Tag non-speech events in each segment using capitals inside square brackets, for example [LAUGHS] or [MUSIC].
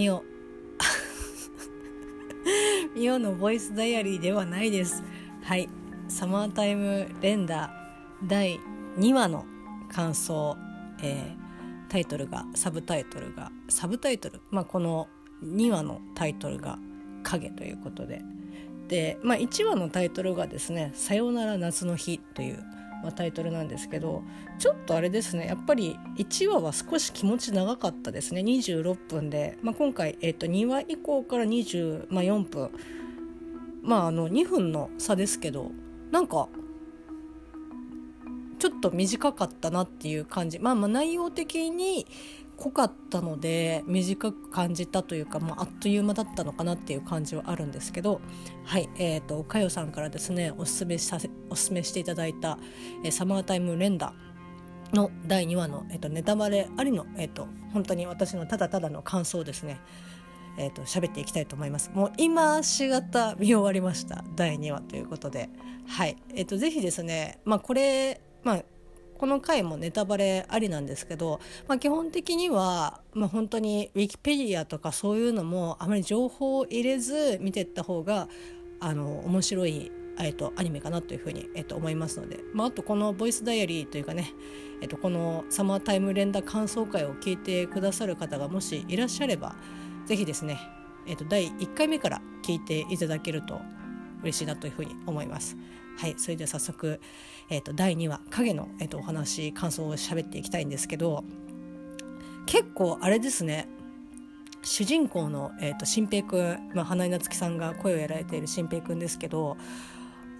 みおみおのボイスダイアリーではないです。はい。サマータイム連打第2話の感想、えー、タイトルがサブタイトルがサブタイトル、まあ、この2話のタイトルが「影」ということで。で、まあ、1話のタイトルがですね「さよなら夏の日」という、まあ、タイトルなんですけどちょっとあれですねやっぱり1話は少し気持ち長かったですね26分で、まあ、今回、えー、と2話以降から24分。まああの2分の差ですけどなんかちょっと短かったなっていう感じ。まあまあ内容的に濃かったので短く感じたというか、まあ、あっという間だったのかなっていう感じはあるんですけどはいえーと、かよさんからですねおすすめさせおすすめしていただいた「えサマータイム連打」の第2話の、えーと、ネタバレありの、えーと、本当に私のただただの感想ですね。えーと、喋っていきたいと思います。もう今しがた見終わりました。第2話ということで。はい。えっ、ー、とぜひですねまあこれまあこの回もネタバレありなんですけど、まあ、基本的には、まあ、本当にウィキペディアとかそういうのもあまり情報を入れず見ていった方があの面白いえっと、アニメかなというふうに、えっと、思いますので、まあ、あとこの「ボイスダイアリー」というかね、えっと、このサマータイム連打感想会を聞いてくださる方がもしいらっしゃれば是非ですね、えっと、第1回目から聞いていただけると嬉しいなというふうに思います。はい、それでは早速、えーと、第2話影の、えーと、お話感想を喋っていきたいんですけど結構あれですね主人公の、えーと、新平くん、まあ、花井夏樹さんが声をやられている新平くんですけど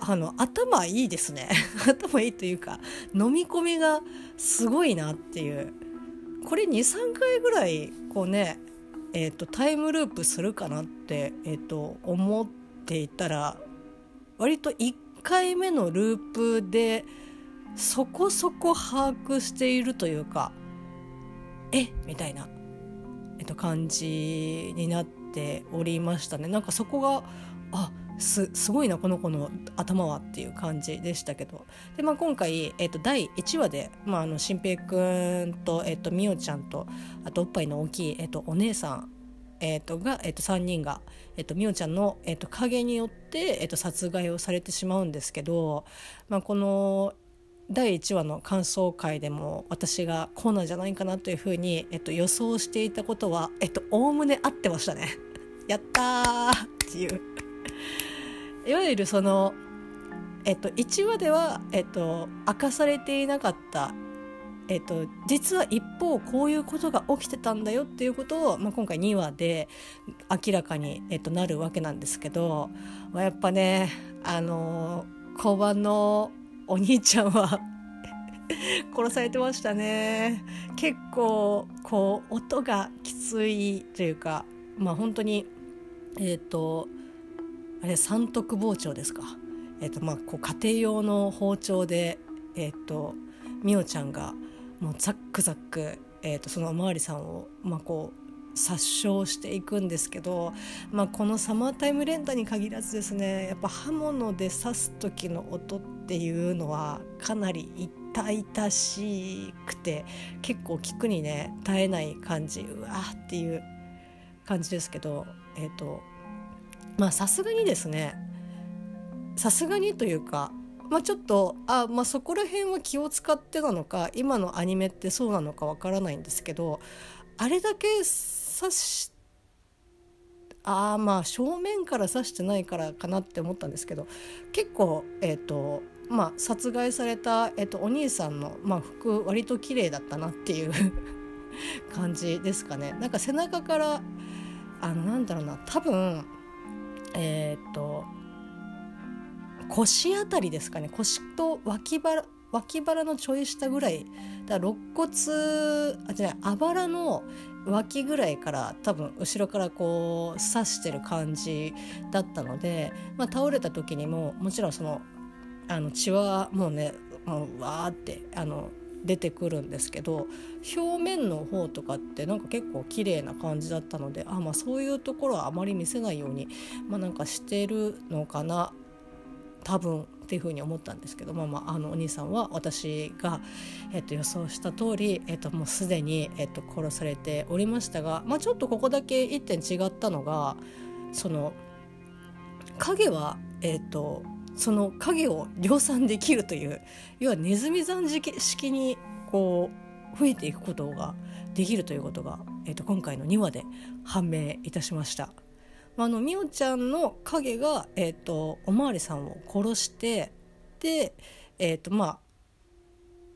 あの頭いいですね。[LAUGHS] 頭いいというか飲み込みがすごいなっていう。これ23回ぐらいこうねえーと、タイムループするかなって、えーと思っていたら割と1回目のループでそこそこ把握しているというかえみたいな、えっと、感じになっておりましたね。なんかそこがあすすごいなこの子の頭はっていう感じでしたけど。で、まあ、今回、えっと、第1話で、まあ、あの新平くんと、えっと、みおちゃんとあとおっぱいの大きい、えっと、お姉さんえーと、が、えーと、3人が、えーと、みおちゃんの、えーと、影によって、えー、と殺害をされてしまうんですけど、まあ、この第1話の感想会でも私がこうなんじゃないかなというふうに、えー、と予想していたことはおおむね合ってましたね。[LAUGHS] やったーっていういわゆるその、えっと、1話では、えっと、明かされていなかったえっと、実は一方こういうことが起きてたんだよっていうことを、まあ、今回2話で明らかに、えっと、なるわけなんですけど、まあ、やっぱねあの交番のお兄ちゃんは [LAUGHS] 殺されてましたね。結構こう音がきついというかまあ本当にえっ、とあれ三徳包丁ですか。えっ、とまあこう家庭用の包丁でえっ、とみおちゃんがもうザックザック、えーと、そのおまわりさんを、まあ、こう殺傷していくんですけど、まあ、このサマータイム連打に限らずですねやっぱ刃物で刺す時の音っていうのはかなり痛々しくて結構聞くにね耐えない感じうわっていう感じですけどえっ、ー、とまあさすがにですねさすがにというかまあ、ちょっとあ、まあ、そこら辺は気を使ってなのか今のアニメってそうなのかわからないんですけどあれだけ刺しあまあ正面から刺してないからかなって思ったんですけど結構えっ、ー、とまあ殺害された、えーと、お兄さんの、まあ、服割と綺麗だったなっていう [LAUGHS] 感じですかね。なんか背中からあのなんだろうな多分えっ、ー、と腰あたりですかね。腰と脇腹脇腹のちょい下ぐらいだ肋骨あじゃあばらの脇ぐらいから多分後ろからこう刺してる感じだったので、まあ、倒れた時にももちろんそのあの血はもうねもうわーってあの出てくるんですけど表面の方とかってなんか結構綺麗な感じだったのであ、まあ、そういうところはあまり見せないように、まあ、なんかしてるのかな多分っていうふうに思ったんですけどまあまああのお兄さんは私が、えっと、予想した通り、えっと、もうすでに、えっと、殺されておりましたが、まあ、ちょっとここだけ一点違ったのがその影は、えっと、その影を量産できるという要はネズミ山式にこう増えていくことができるということが、えっと、今回の2話で判明いたしました。あのみおちゃんの影が、えーと、おまわりさんを殺してで、えーとまあ、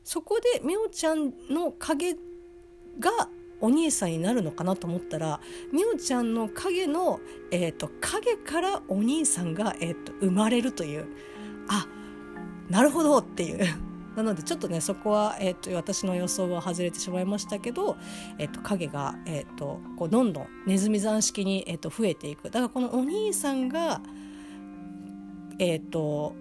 そこでみおちゃんの影がお兄さんになるのかなと思ったらみおちゃんの影の、えーと、影からお兄さんが、えーと生まれるというあなるほどっていう。なのでちょっとねそこは、えーと、私の予想は外れてしまいましたけど、えーと、影が、えーと、こうどんどんネズミ山式に、えー、と増えていくだからこのお兄さんがえ、ー、と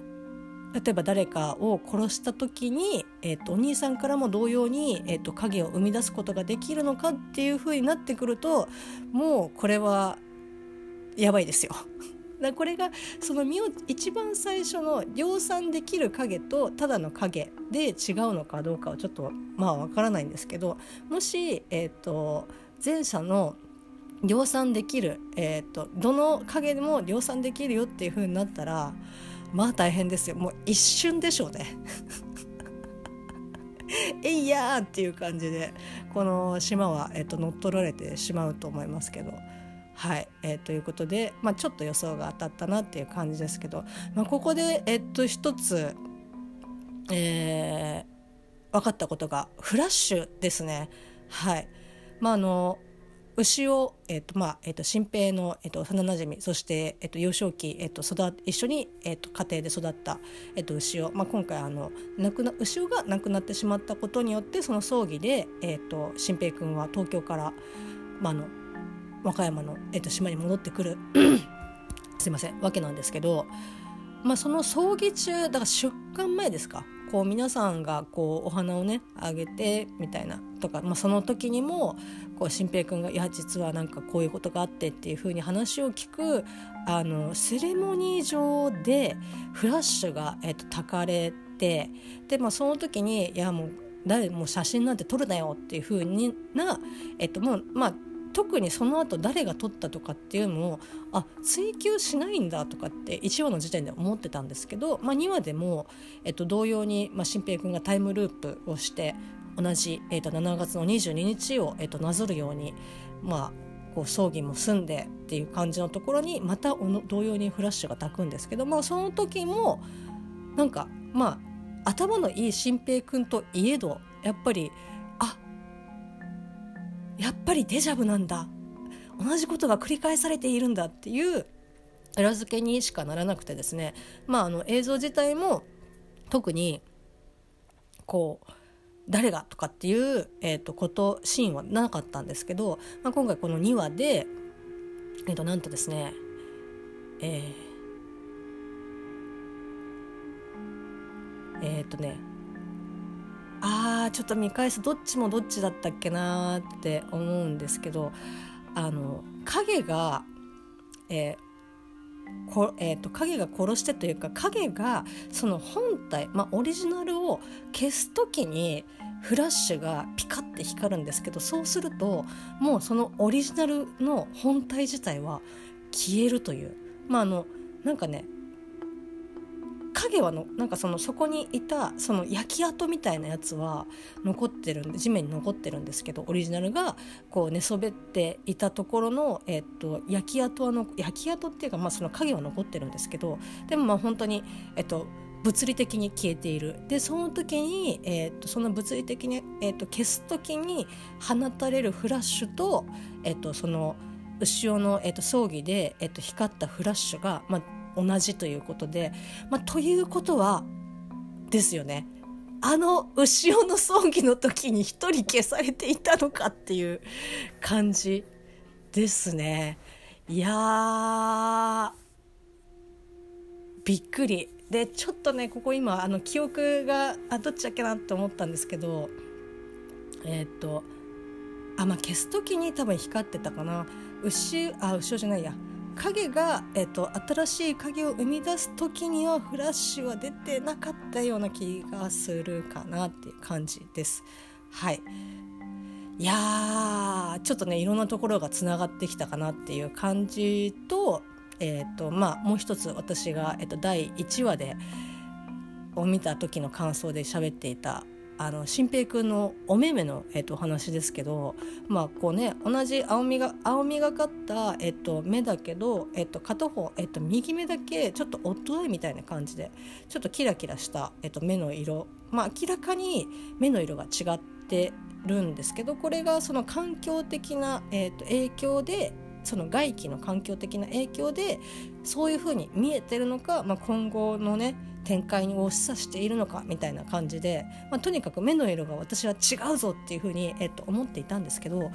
例えば誰かを殺した時に、えー、とお兄さんからも同様に、えー、と影を生み出すことができるのかっていうふうになってくるともうこれはやばいですよ。だこれがその身を一番最初の量産できる影とただの影で違うのかどうかはちょっとまあわからないんですけどもし、えーと、前者の量産できる、えーと、どの影でも量産できるよっていう風になったらまあ大変ですよもう一瞬でしょうね。[LAUGHS] えいやーっていう感じでこの島は、えーと乗っ取られてしまうと思いますけど。はい、えー、ということで、まあ、ちょっと予想が当たったなっていう感じですけど、まあ、ここで、えっと、一つ、えー、分かったことがフラッシュですね。はいまああの牛を、えーとまあえーと、新平の、えーと、幼なじみそして、えーと、幼少期、えー、と育一緒に、えー、と家庭で育った、えー、と牛を、まあ、今回あの亡くな牛尾が亡くなってしまったことによってその葬儀で、えー、と新平君は東京から、まあ、あの和歌山の、えー、と島に戻ってくる [CLEARS THROAT] すいませんわけなんですけど、まあ、その葬儀中だから出棺前ですか？こう皆さんがこうお花をねあげてみたいなとか、まあ、その時にもこう新平君が「いや実はなんかこういうことがあって」っていう風に話を聞くあのセレモニー上でフラッシュが、えー、と焚かれてで、まあ、その時に「いやもう誰も写真なんて撮るなよ」っていう風にな、えっともうまあ特にその後誰が撮ったとかっていうのをあ追求しないんだとかって1話の時点で思ってたんですけど、まあ、2話でも、えっと、同様に、まあ、新平君がタイムループをして同じ、えっと、7月の22日を、えっと、なぞるように、まあ、こう葬儀も済んでっていう感じのところにまたおの同様にフラッシュが焚くんですけど、まあ、その時もなんかまあ頭のいい新平君といえどやっぱりやっぱりデジャブなんだ。同じことが繰り返されているんだっていう裏付けにしかならなくてですね。まああの映像自体も特にこう誰がとかっていう、えーと、ことシーンはなかったんですけど、まあ、今回この2話で、えーと、なんとですねえー、えー、とねあーちょっと見返すどっちもどっちだったっけなって思うんですけどあの影が、えーこえーと、影が殺してというか影がその本体、まあ、オリジナルを消す時にフラッシュがピカッて光るんですけどそうするともうそのオリジナルの本体自体は消えるという。まああのなんかね影はのなんかそのそこにいたその焼き跡みたいなやつは残ってるんで地面に残ってるんですけどオリジナルがこう寝そべっていたところの、えっと、焼き跡はの焼き跡っていうか、まあ、その影は残ってるんですけどでもまあ本当に、えっと、物理的に消えている。でその時に、えーと、その物理的に、えーと、消す時に放たれるフラッシュと,、えーと、その牛尾の、えー、と葬儀で、えー、と光ったフラッシュが、まあ、同じということで、まあ、ということはですよね。あの牛尾の葬儀の時に一人消されていたのかっていう感じですね。いやびっくり。でちょっとねここ今あの記憶があどっちだっけなって思ったんですけどえっ、とあまあ消す時に多分光ってたかな。牛あ牛尾じゃないや。影が、えっと、新しい影を生み出す時にはフラッシュは出てなかったような気がするかなっていう感じです。はいいやちょっとねいろんなところがつながってきたかなっていう感じと,、えーとまあ、もう一つ私が、えーと、第1話でを見た時の感想で喋っていたあの新平君のお目目の、えーと、話ですけどまあこうね同じ青みが青みがかった、えーと、目だけど、えー、と片方、えー、と右目だけちょっとオットアイみたいな感じでちょっとキラキラした、えー、と目の色。まあ明らかに目の色が違ってるんですけどこれがその環境的な、えー、と影響でその外気の環境的な影響でそういうふうに見えてるのか、まあ、今後のね展開を示唆しているのかみたいな感じで、まあ、とにかく目の色が私は違うぞっていうふうに、えー、と思っていたんですけど、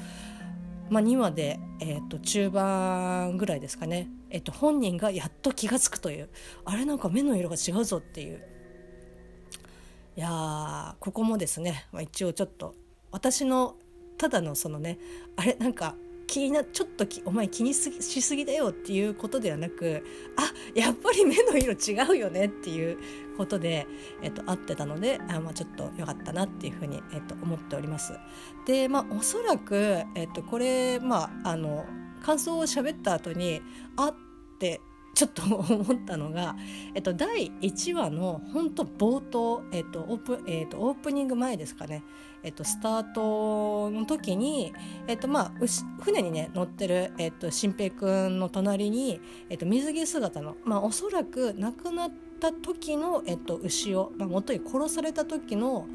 まあ、2話で、えー、と中盤ぐらいですかね、えー、と本人がやっと気が付くというあれなんか目の色が違うぞっていう。いやここもですね、まあ、一応ちょっと私のただのそのねあれなんか気になちょっとお前気にしすぎだよっていうことではなくあやっぱり目の色違うよねっていうことで、えっと、合ってたのであ、まあ、ちょっと良かったなっていうふうに、えっと、思っております。でまあおそらく、えっと、これまああの感想を喋った後にあってちょっと思ったのが、[LAUGHS] えっと、第1話の本当冒頭、えっとオープえっと、オープニング前ですかね、えっと、スタートの時に、えっとまあ、船にね乗ってる、えっと、新平君の隣に、えっと、水着姿の、まあ、おそらく亡くなった時の、えっと、牛尾、まあ、もとに殺された時の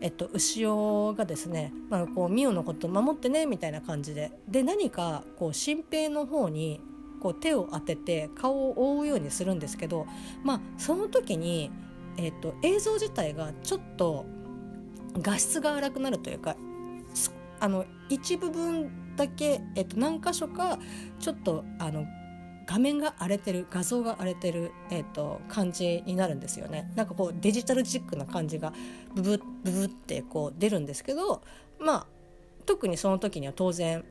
えっと、牛尾がですね、まあ、こうミオのこと守ってねみたいな感じで。で何かこう新平の方にこう手を当てて顔を覆うようにするんですけど、まあ、その時に、えーと、映像自体がちょっと画質が荒くなるというかあの一部分だけ、えーと、何箇所かちょっとあの画面が荒れてる画像が荒れてる、えーと、感じになるんですよね。なんかこうデジタルチックな感じがブブブブってこう出るんですけどまあ特にその時には当然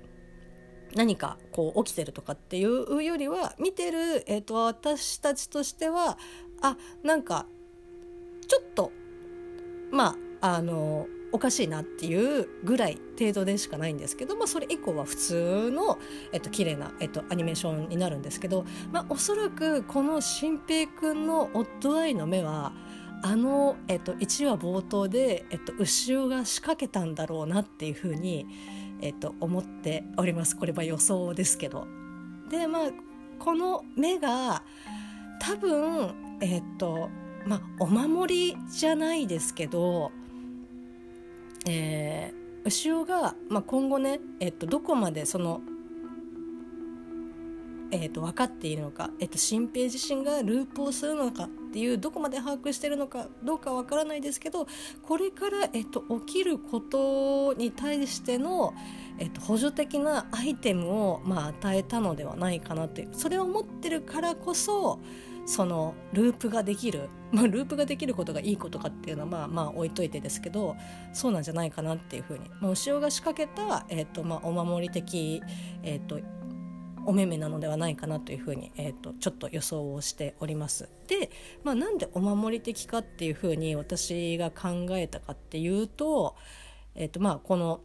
何かこう起きてるとかっていうよりは見てる、えーと、私たちとしてはあなんかちょっとまああのおかしいなっていうぐらい程度でしかないんですけど、まあ、それ以降は普通の、えっと綺麗な、えっと、アニメーションになるんですけど、まあ、おそらくこの新平くんのオッドアイの目はあの、えっと、1話冒頭で、えっと、後ろが仕掛けたんだろうなっていうふうにえっと、思っておりますこれは予想ですけど。でまあこの目が多分えっとまあお守りじゃないですけど、えー、牛尾が、まあ、今後ね、えっと、どこまでそのえーと、分かっているのか、えーと、新平自身がループをするのかっていうどこまで把握してるのかどうか分からないですけどこれから、えーと、起きることに対しての、えー、と補助的なアイテムを、まあ、与えたのではないかなというそれを持ってるからこそそのループができる、まあ、ループができることがいいことかっていうのはまあまあ置いといてですけどそうなんじゃないかなっていうふうに、まあ、後ろが仕掛けた、えーとまあ、お守り的、えーとお目目なのではないかなというふうに、えーと、ちょっと予想をしております。で、まあ、なんでお守り的かっていうふうに私が考えたかっていうと,、えーとまあ、この、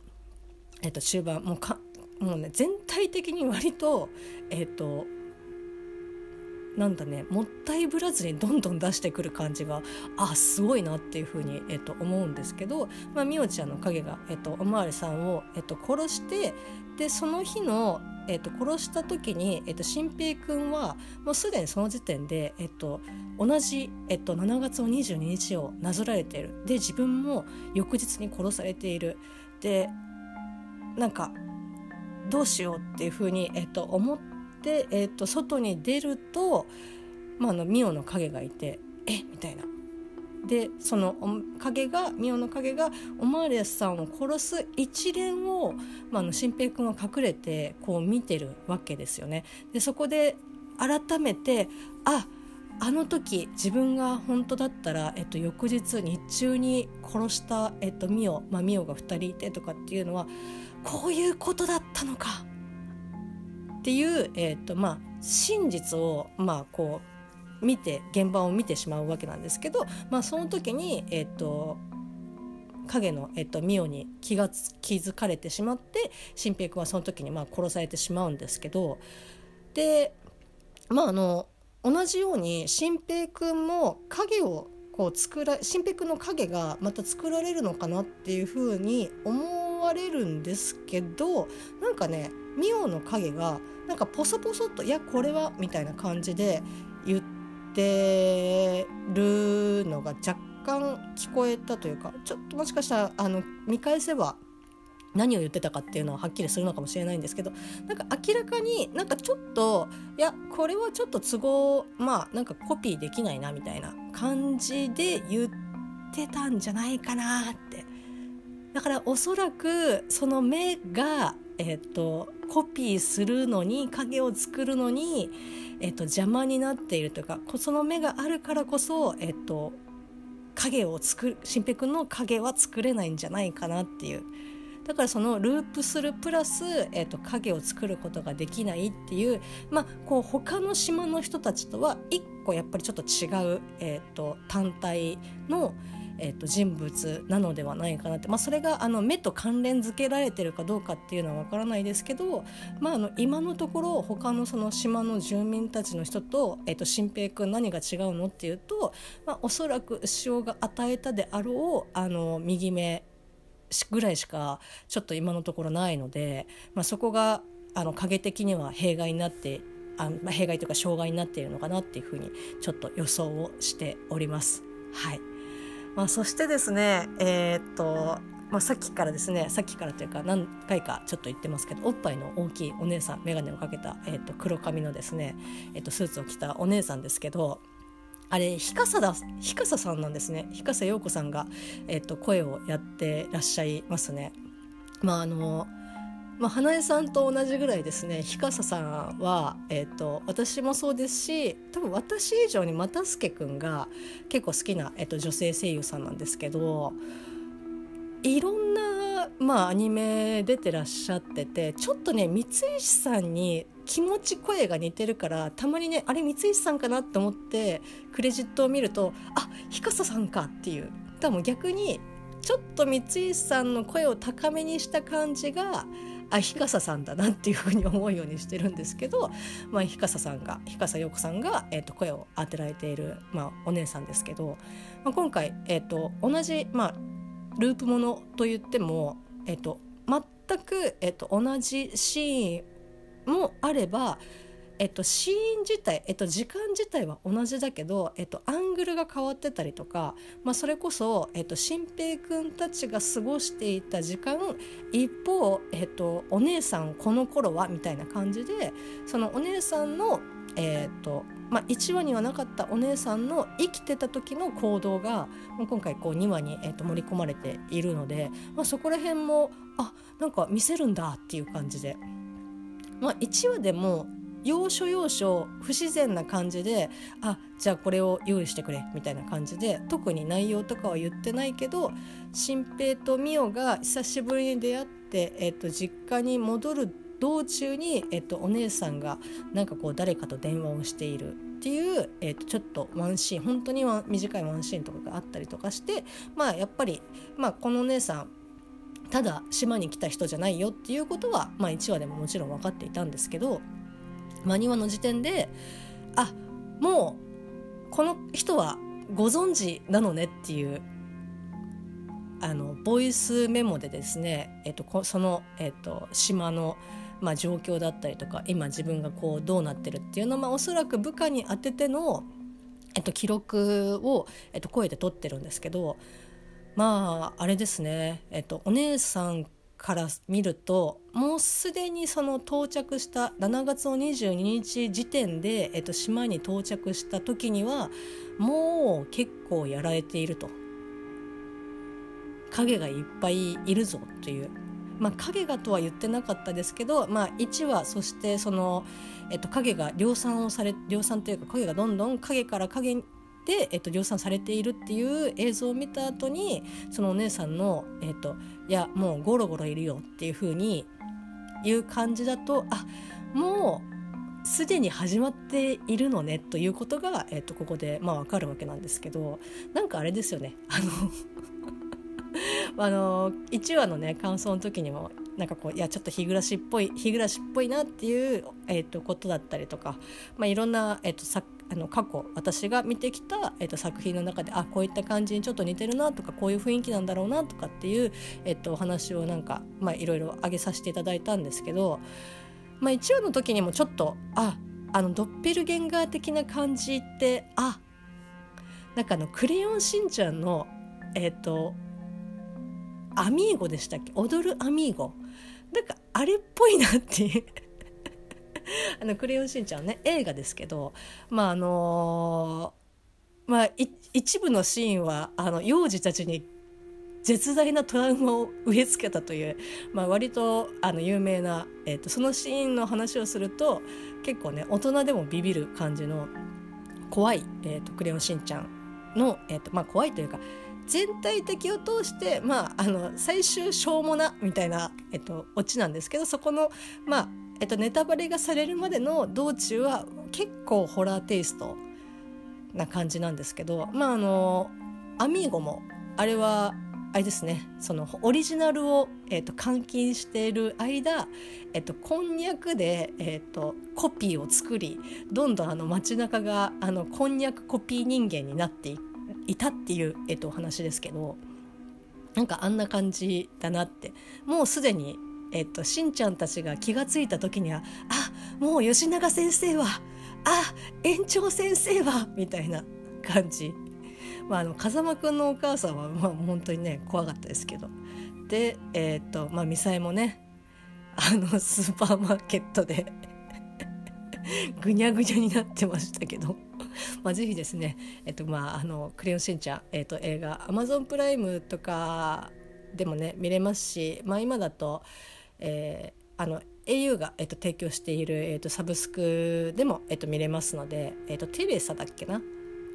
えー、と終盤もうかもうね全体的に割と,、えーとなんだねもったいぶらずにどんどん出してくる感じがあすごいなっていうふうに、えっと、思うんですけど、まあ、みおちゃんの影が、えっと、おまわりさんを、えっと、殺してでその日の、えっと、殺した時に、えっと、新平君はもうすでにその時点で、えっと、同じ、えっと、7月の22日をなぞられているで自分も翌日に殺されているでなんかどうしようっていうふうに、えっと、思って。で、えーと、外に出ると、まあ、あのミオの影がいて「えみたいな。でその影がミオの影がオマーレスさんを殺す一連を、まあ、あの新平君は隠れてこう見てるわけですよね。でそこで改めてああの時自分が本当だったら、えっと、翌日日中に殺した、えっと、ミオ、まあ、ミオが2人いてとかっていうのはこういうことだったのかっていう、えーとまあ、真実をまあこう見て現場を見てしまうわけなんですけど、まあ、その時に、えっと、影の、えっと、ミオに気が気づかれてしまって新平君はその時にまあ殺されてしまうんですけどでまああの同じように新平君も影をこう作ら新平君の影がまた作られるのかなっていうふうに思われるんですけどなんかねミオの影がなんかポソポソっと「いやこれは」みたいな感じで言ってるのが若干聞こえたというかちょっともしかしたらあの見返せば何を言ってたかっていうのははっきりするのかもしれないんですけどなんか明らかになんかちょっといやこれはちょっと都合まあなんかコピーできないなみたいな感じで言ってたんじゃないかなって。だからおそらくその目がえっ、とコピーするのに影を作るのに、えっと、邪魔になっているというかその目があるからこそ、えっと、影を作る新平君の影は作れないんじゃないかなっていう。だからそのループするプラス、えーと、影を作ることができないっていう,、まあ、こう他の島の人たちとは一個やっぱりちょっと違う、えーと、単体の、えーと、人物なのではないかなって、まあ、それがあの目と関連づけられてるかどうかっていうのは分からないですけど、まあ、あの今のところ他のその島の住民たちの人と,、えー、と新平君何が違うのっていうと、まあ、おそらく潮が与えたであろうあの右目ぐらいしかちょっと今のところないので、まあ、そこがあの影的には弊害になってあまあ、弊害というか障害になっているのかなっていうふうにちょっと予想をしております。はいまあ、そしてですね、えー、っとまあ、さっきからですねさっきからというか何回かちょっと言ってますけどおっぱいの大きいお姉さん眼鏡をかけた、えー、っと黒髪のですね、えー、っとスーツを着たお姉さんですけどあれ日笠だ日笠さんなんですね日笠陽子さんが、えっと、声をやってらっしゃいますね。まああのまあ、花江さんと同じぐらいですね。日笠さんは、えーと、私もそうですし多分私以上に又助君が結構好きな、えーと女性声優さんなんですけどいろんな、まあ、アニメ出てらっしゃっててちょっとね三石さんに気持ち声が似てるからたまにねあれ三石さんかなって思ってクレジットを見るとあ日笠さんかっていう。多分逆にちょっと三石さんの声を高めにした感じがあ日笠さんだなっていうふうに思うようにしてるんですけど、[LAUGHS] まあ、日笠さんが日笠陽子さんが、えー、と声を当てられている、まあ、お姉さんですけど、まあ、今回、えー、と同じ、まあ、ループものと言っても、えー、と全く、えー、と同じシーンもあれば、えっと、シーン自体、えっと、時間自体は同じだけど、えっと、アングルが変わってたりとか、まあ、それこそ、えっと、新平君たちが過ごしていた時間一方、えっと、お姉さんこの頃はみたいな感じでそのお姉さんの、えっとまあ、1話にはなかったお姉さんの生きてた時の行動が今回こう2話に、えっと、盛り込まれているので、まあ、そこら辺もあなんか見せるんだっていう感じで。まあ、1話でも要所要所不自然な感じであじゃあこれを用意してくれみたいな感じで特に内容とかは言ってないけど新平と美桜が久しぶりに出会って、えっと、実家に戻る道中に、えっと、お姉さんがなんかこう誰かと電話をしているっていう、えっと、ちょっとワンシーン本当に短いワンシーンとかがあったりとかしてまあやっぱり、まあ、このお姉さんただ島に来た人じゃないよっていうことは、まあ、1話でももちろん分かっていたんですけど、まあ、2話の時点であもうこの人はご存知なのねっていうあのボイスメモでですね、えっと、その、えっと、島の、まあ、状況だったりとか今自分がこうどうなってるっていうのは、まあ、おそらく部下に当てての、えっと、記録を、えっと、声で取ってるんですけどまああれですね、えっと、お姉さんから見るともうすでにその到着した7月の22日時点で、えっと、島に到着した時にはもう結構やられていると影がいっぱいいるぞという。まあ、影がとは言ってなかったですけど、まあ、1話そしてその、えっと、影が量産をされ量産というか影がどんどん影から影で、えっと、量産されているっていう映像を見た後にそのお姉さんの「えっと、いやもうゴロゴロいるよ」っていう風に言う感じだとあもうすでに始まっているのねということが、えー、とここで、まあ、分かるわけなんですけどなんかあれですよね。あの [LAUGHS] あの1話のね感想の時にもなんかこういやちょっと日暮らしっぽい日暮らしっぽいなっていう、えー、とことだったりとか、まあ、いろんな、えー、とさあの過去私が見てきた、えー、と作品の中であこういった感じにちょっと似てるなとかこういう雰囲気なんだろうなとかっていう、えー、とお話をなんか、まあ、いろいろ挙げさせていただいたんですけど、まあ、1話の時にもちょっとああのドッペルゲンガー的な感じってあなんかあの「クレヨンしんちゃんの」えっ、ー、とアミーゴでしたっけ？踊るアミーゴ。なんかあれっぽいなっていう。[LAUGHS] あのクレヨンしんちゃんね映画ですけどまああのー、まあ一部のシーンはあの幼児たちに絶大なトラウマを植え付けたという、まあ、割とあの有名な、えーと、そのシーンの話をすると結構ね大人でもビビる感じの怖い、えーと、クレヨンしんちゃんの、えーまあ、怖いというか全体的を通して、まあ、あの最終しょうもなみたいな、えっと、オチなんですけどそこの、まあえっと、ネタバレがされるまでの道中は結構ホラーテイストな感じなんですけどまああのアミーゴもあれはあれですねそのオリジナルを、えーと、監禁している間、えーと、こんにゃくで、えーと、コピーを作りどんどんあの街中があのこんにゃくコピー人間になっていたっていう、えー、とお話ですけどなんかあんな感じだなってもうすでに、えー、としんちゃんたちが気が付いた時にはあもう吉永先生はあ園長先生はみたいな感じ。まあ、あの風間くんのお母さんは、まあ、本当にね怖かったですけど。でえっ、とまあミサイもねあの [LAUGHS] スーパーマーケットで [LAUGHS] ぐにゃぐにゃになってましたけど。まあぜひですねえっ、とまああのクレヨンしんちゃん、えっと映画アマゾンプライムとかでもね見れますし、まあ、今だと、えー、あの au が、えっと、提供している、えっと、サブスクでも、えっと、見れますので、えっと、テレサだっけな？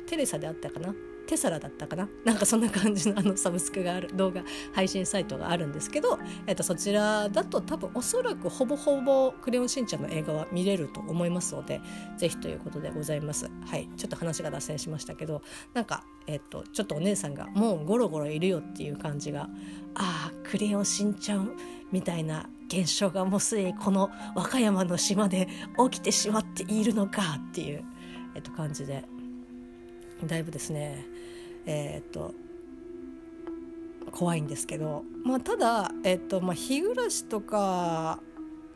テレサであったかな？テサラだったかな？なんかそんな感じのあのサブスクがある動画配信サイトがあるんですけど、えっと、そちらだと多分おそらくほぼほぼ「クレヨンしんちゃん」の映画は見れると思いますのでぜひということでございます。はい。ちょっと話が脱線しましたけどなんか、えっと、ちょっとお姉さんがもうゴロゴロいるよっていう感じがああクレヨンしんちゃんみたいな現象がもうすでにこの和歌山の島で起きてしまっているのかっていう、えっと、感じで。だいぶですねえー、っと怖いんですけど、まあ、ただ、えー、っとまあ、日暮らしとか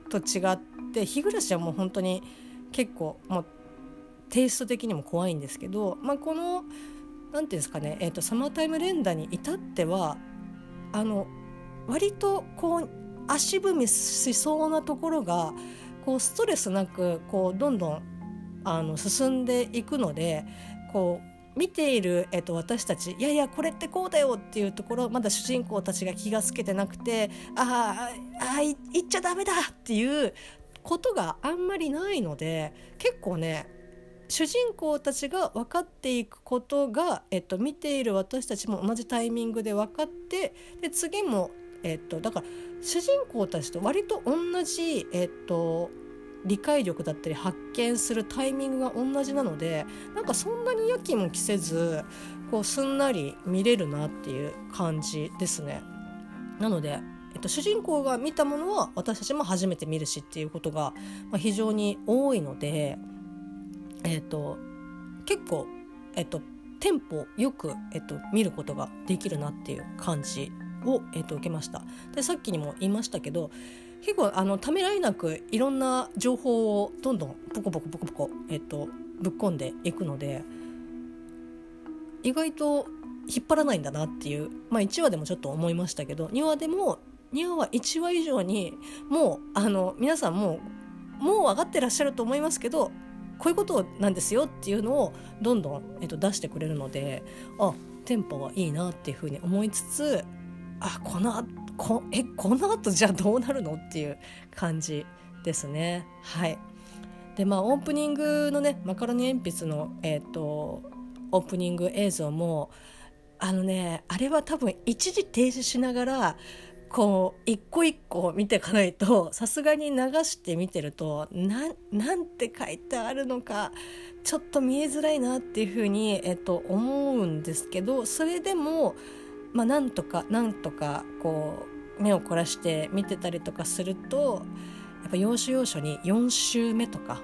と違って日暮らしはもう本当に結構もうテイスト的にも怖いんですけど、まあ、この何て言うんですかね、えーと、サマータイム連打に至ってはあの割とこう足踏みしそうなところがこうストレスなくこうどんどんあの進んでいくのでこう見ている、えっと、私たちいやいやこれってこうだよっていうところまだ主人公たちが気が付けてなくてああ言っちゃダメだっていうことがあんまりないので結構ね主人公たちが分かっていくことが、えっと、見ている私たちも同じタイミングで分かってで次も、えっと、だから主人公たちと割と同じ、えっと、理解力だったり発見するタイミングが同じなのでなんかそんなにやきもきせずこうすんなり見れるなっていう感じですね。なのでえっと、主人公が見たものは私たちも初めて見るしっていうことが、非常に多いので、えっと、結構、えっと、テンポよく、えっと、見ることができるなっていう感じを、えっと、受けました。でさっきにも言いましたけど結構あのためらいなくいろんな情報をどんどんポコポコポコポコ、えっと、ぶっ込んでいくので意外と引っ張らないんだなっていう、まあ、1話でもちょっと思いましたけど2話でも2話は1話以上にもうあの皆さんもうもう分かってらっしゃると思いますけどこういうことなんですよっていうのをどんどん、えっと、出してくれるのであテンポはいいなっていうふうに思いつつあこのこえこのあとじゃあどうなるのっていう感じですね。はいでまあオープニングのねマカロニ鉛筆の、えーと、オープニング映像もあのねあれは多分一時停止しながらこう一個一個見ていかないとさすがに流して見てるとなんて書いてあるのかちょっと見えづらいなっていうふうに、えっと、思うんですけどそれでも、まあ、なんとかなんとかこう目を凝らして見てたりとかするとやっぱ要所要所に4週目とか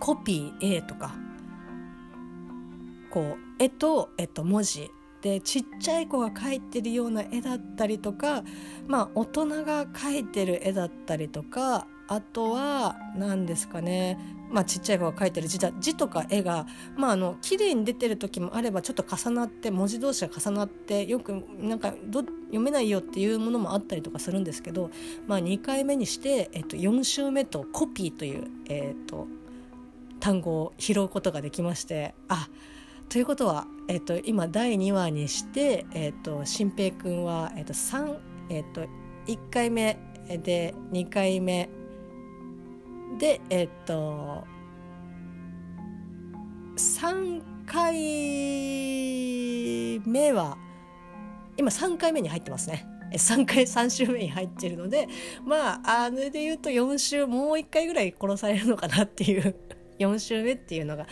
コピー A とかこう絵と、えっと、文字でちっちゃい子が描いてるような絵だったりとかまあ大人が描いてる絵だったりとかあとは何ですかね。まあ、ちっちゃい子が描いてる字だ字とか絵がまああの綺麗に出てる時もあればちょっと重なって文字同士が重なってよくなんか読めないよっていうものもあったりとかするんですけど、まあ、2回目にして、えっと、4週目とコピーという、えっと、単語を拾うことができましてあっということは、えっと、今第2話にして、えっと、新平君は、えっと3えっと、1回目で2回目でえっと3回目は今3回目に入ってますね。3回3週目に入ってるのでまああれで言うと4週もう1回ぐらい殺されるのかなっていう4週目っていうのが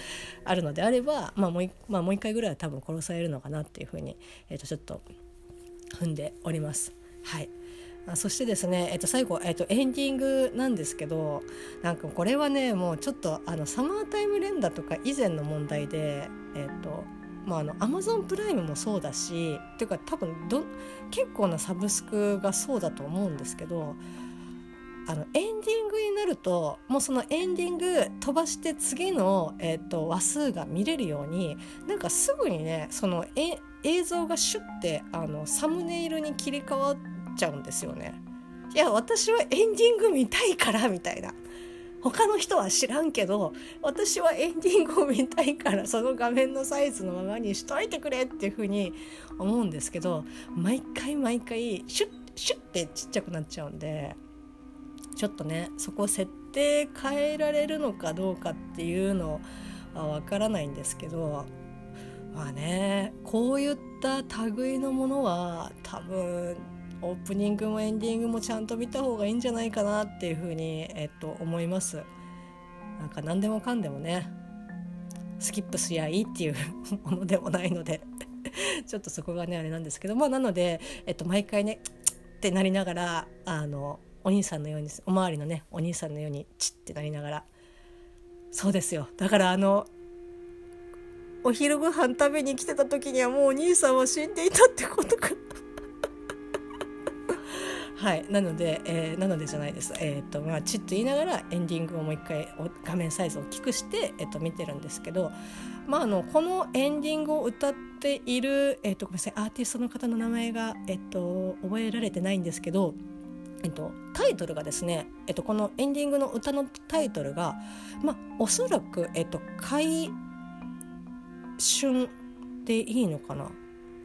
あるのであれば、まあもうまあ、回ぐらいは多分殺されるのかなっていうふうに、えー、とちょっと踏んでおります。はいあそしてですね、えっと、最後、えっと、エンディングなんですけどなんかこれはねもうちょっとあのサマータイム連打とか以前の問題でえっとまあ、あのアマゾンプライムもそうだしっていうか多分ど結構なサブスクがそうだと思うんですけどあのエンディングになるともうそのエンディング飛ばして次の、えーと、話数が見れるようになんかすぐにねそのえ映像がシュッてあのサムネイルに切り替わっちゃうんですよね。いや私はエンディング見たいからみたいな。他の人は知らんけど私はエンディングを見たいからその画面のサイズのままにしといてくれっていうふうに思うんですけど毎回毎回シュッシュッてちっちゃくなっちゃうんでちょっとねそこ設定変えられるのかどうかっていうのはわからないんですけどまあねこういった類のものは多分オープニングもエンディングもちゃんと見た方がいいんじゃないかなっていうふうに、えっと、思います。なんか何でもかんでもねスキップすりゃいいっていうものでもないので [LAUGHS] ちょっとそこがねあれなんですけどまあなので、えっと、毎回ねってなりながらあのお兄さんのようにおまわりのねお兄さんのようにチッてなりながら。そうですよ。だからあのお昼ご飯食べに来てた時にはもうお兄さんは死んでいたってことか [LAUGHS] はい。なので、えー、なのでじゃないです。えっ、とまあチッと言いながらエンディングをもう一回画面サイズを大きくして、えー、と見てるんですけどまああのこのエンディングを歌っているえっ、とごめんなさい。アーティストの方の名前がえっ、と覚えられてないんですけどえっと、タイトルがですね、えっと、このエンディングの歌のタイトルが、まあ、おそらく、えっと、回春でいいのかな、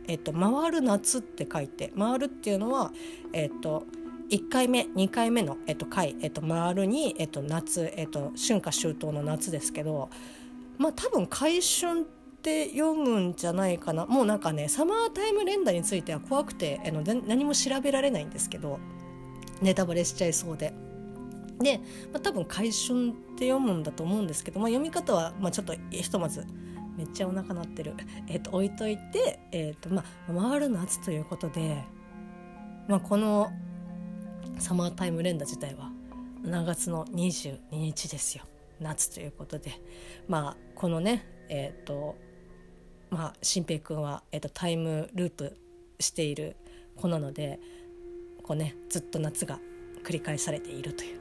えっと、回る夏って書いて回るっていうのは、えっと、1回目2回目の、えっと、回、えっと、回るに、えっと、夏、えっと、春夏秋冬の夏ですけどまあ多分回春って読むんじゃないかな。もうなんかねサマータイム連打については怖くてあの何も調べられないんですけどネタバレしちゃいそうで。で、まあ、多分「回春」って読むんだと思うんですけど、まあ、読み方は、まあ、ちょっとひとまずめっちゃお腹鳴ってる、[LAUGHS] えー、と置いといて、えーとまあ、回る夏ということで、まあ、このサマータイム連打自体は7月の22日ですよ。夏ということで。まあこのねえっ、ー、とまあ新平君は、えーとタイムループしている子なのでこうねずっと夏が繰り返されているという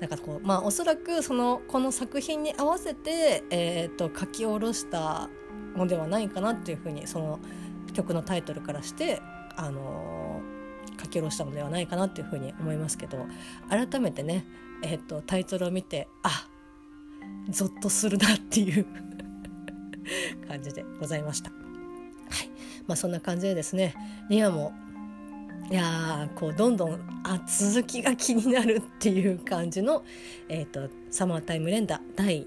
なんかこうまあおそらくそのこの作品に合わせて、えーと、書き下ろしたのではないかなっていうふうにその曲のタイトルからして、あのー、書き下ろしたのではないかなっていうふうに思いますけど改めてね、えーと、タイトルを見てあゾッとするなっていう [LAUGHS] 感じでございました。はいまあ、そんな感じでですねリアもいやこうどんどんあ続きが気になるっていう感じの、えーと、サマータイム連打第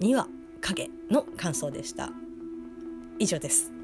2話影の感想でした。以上です。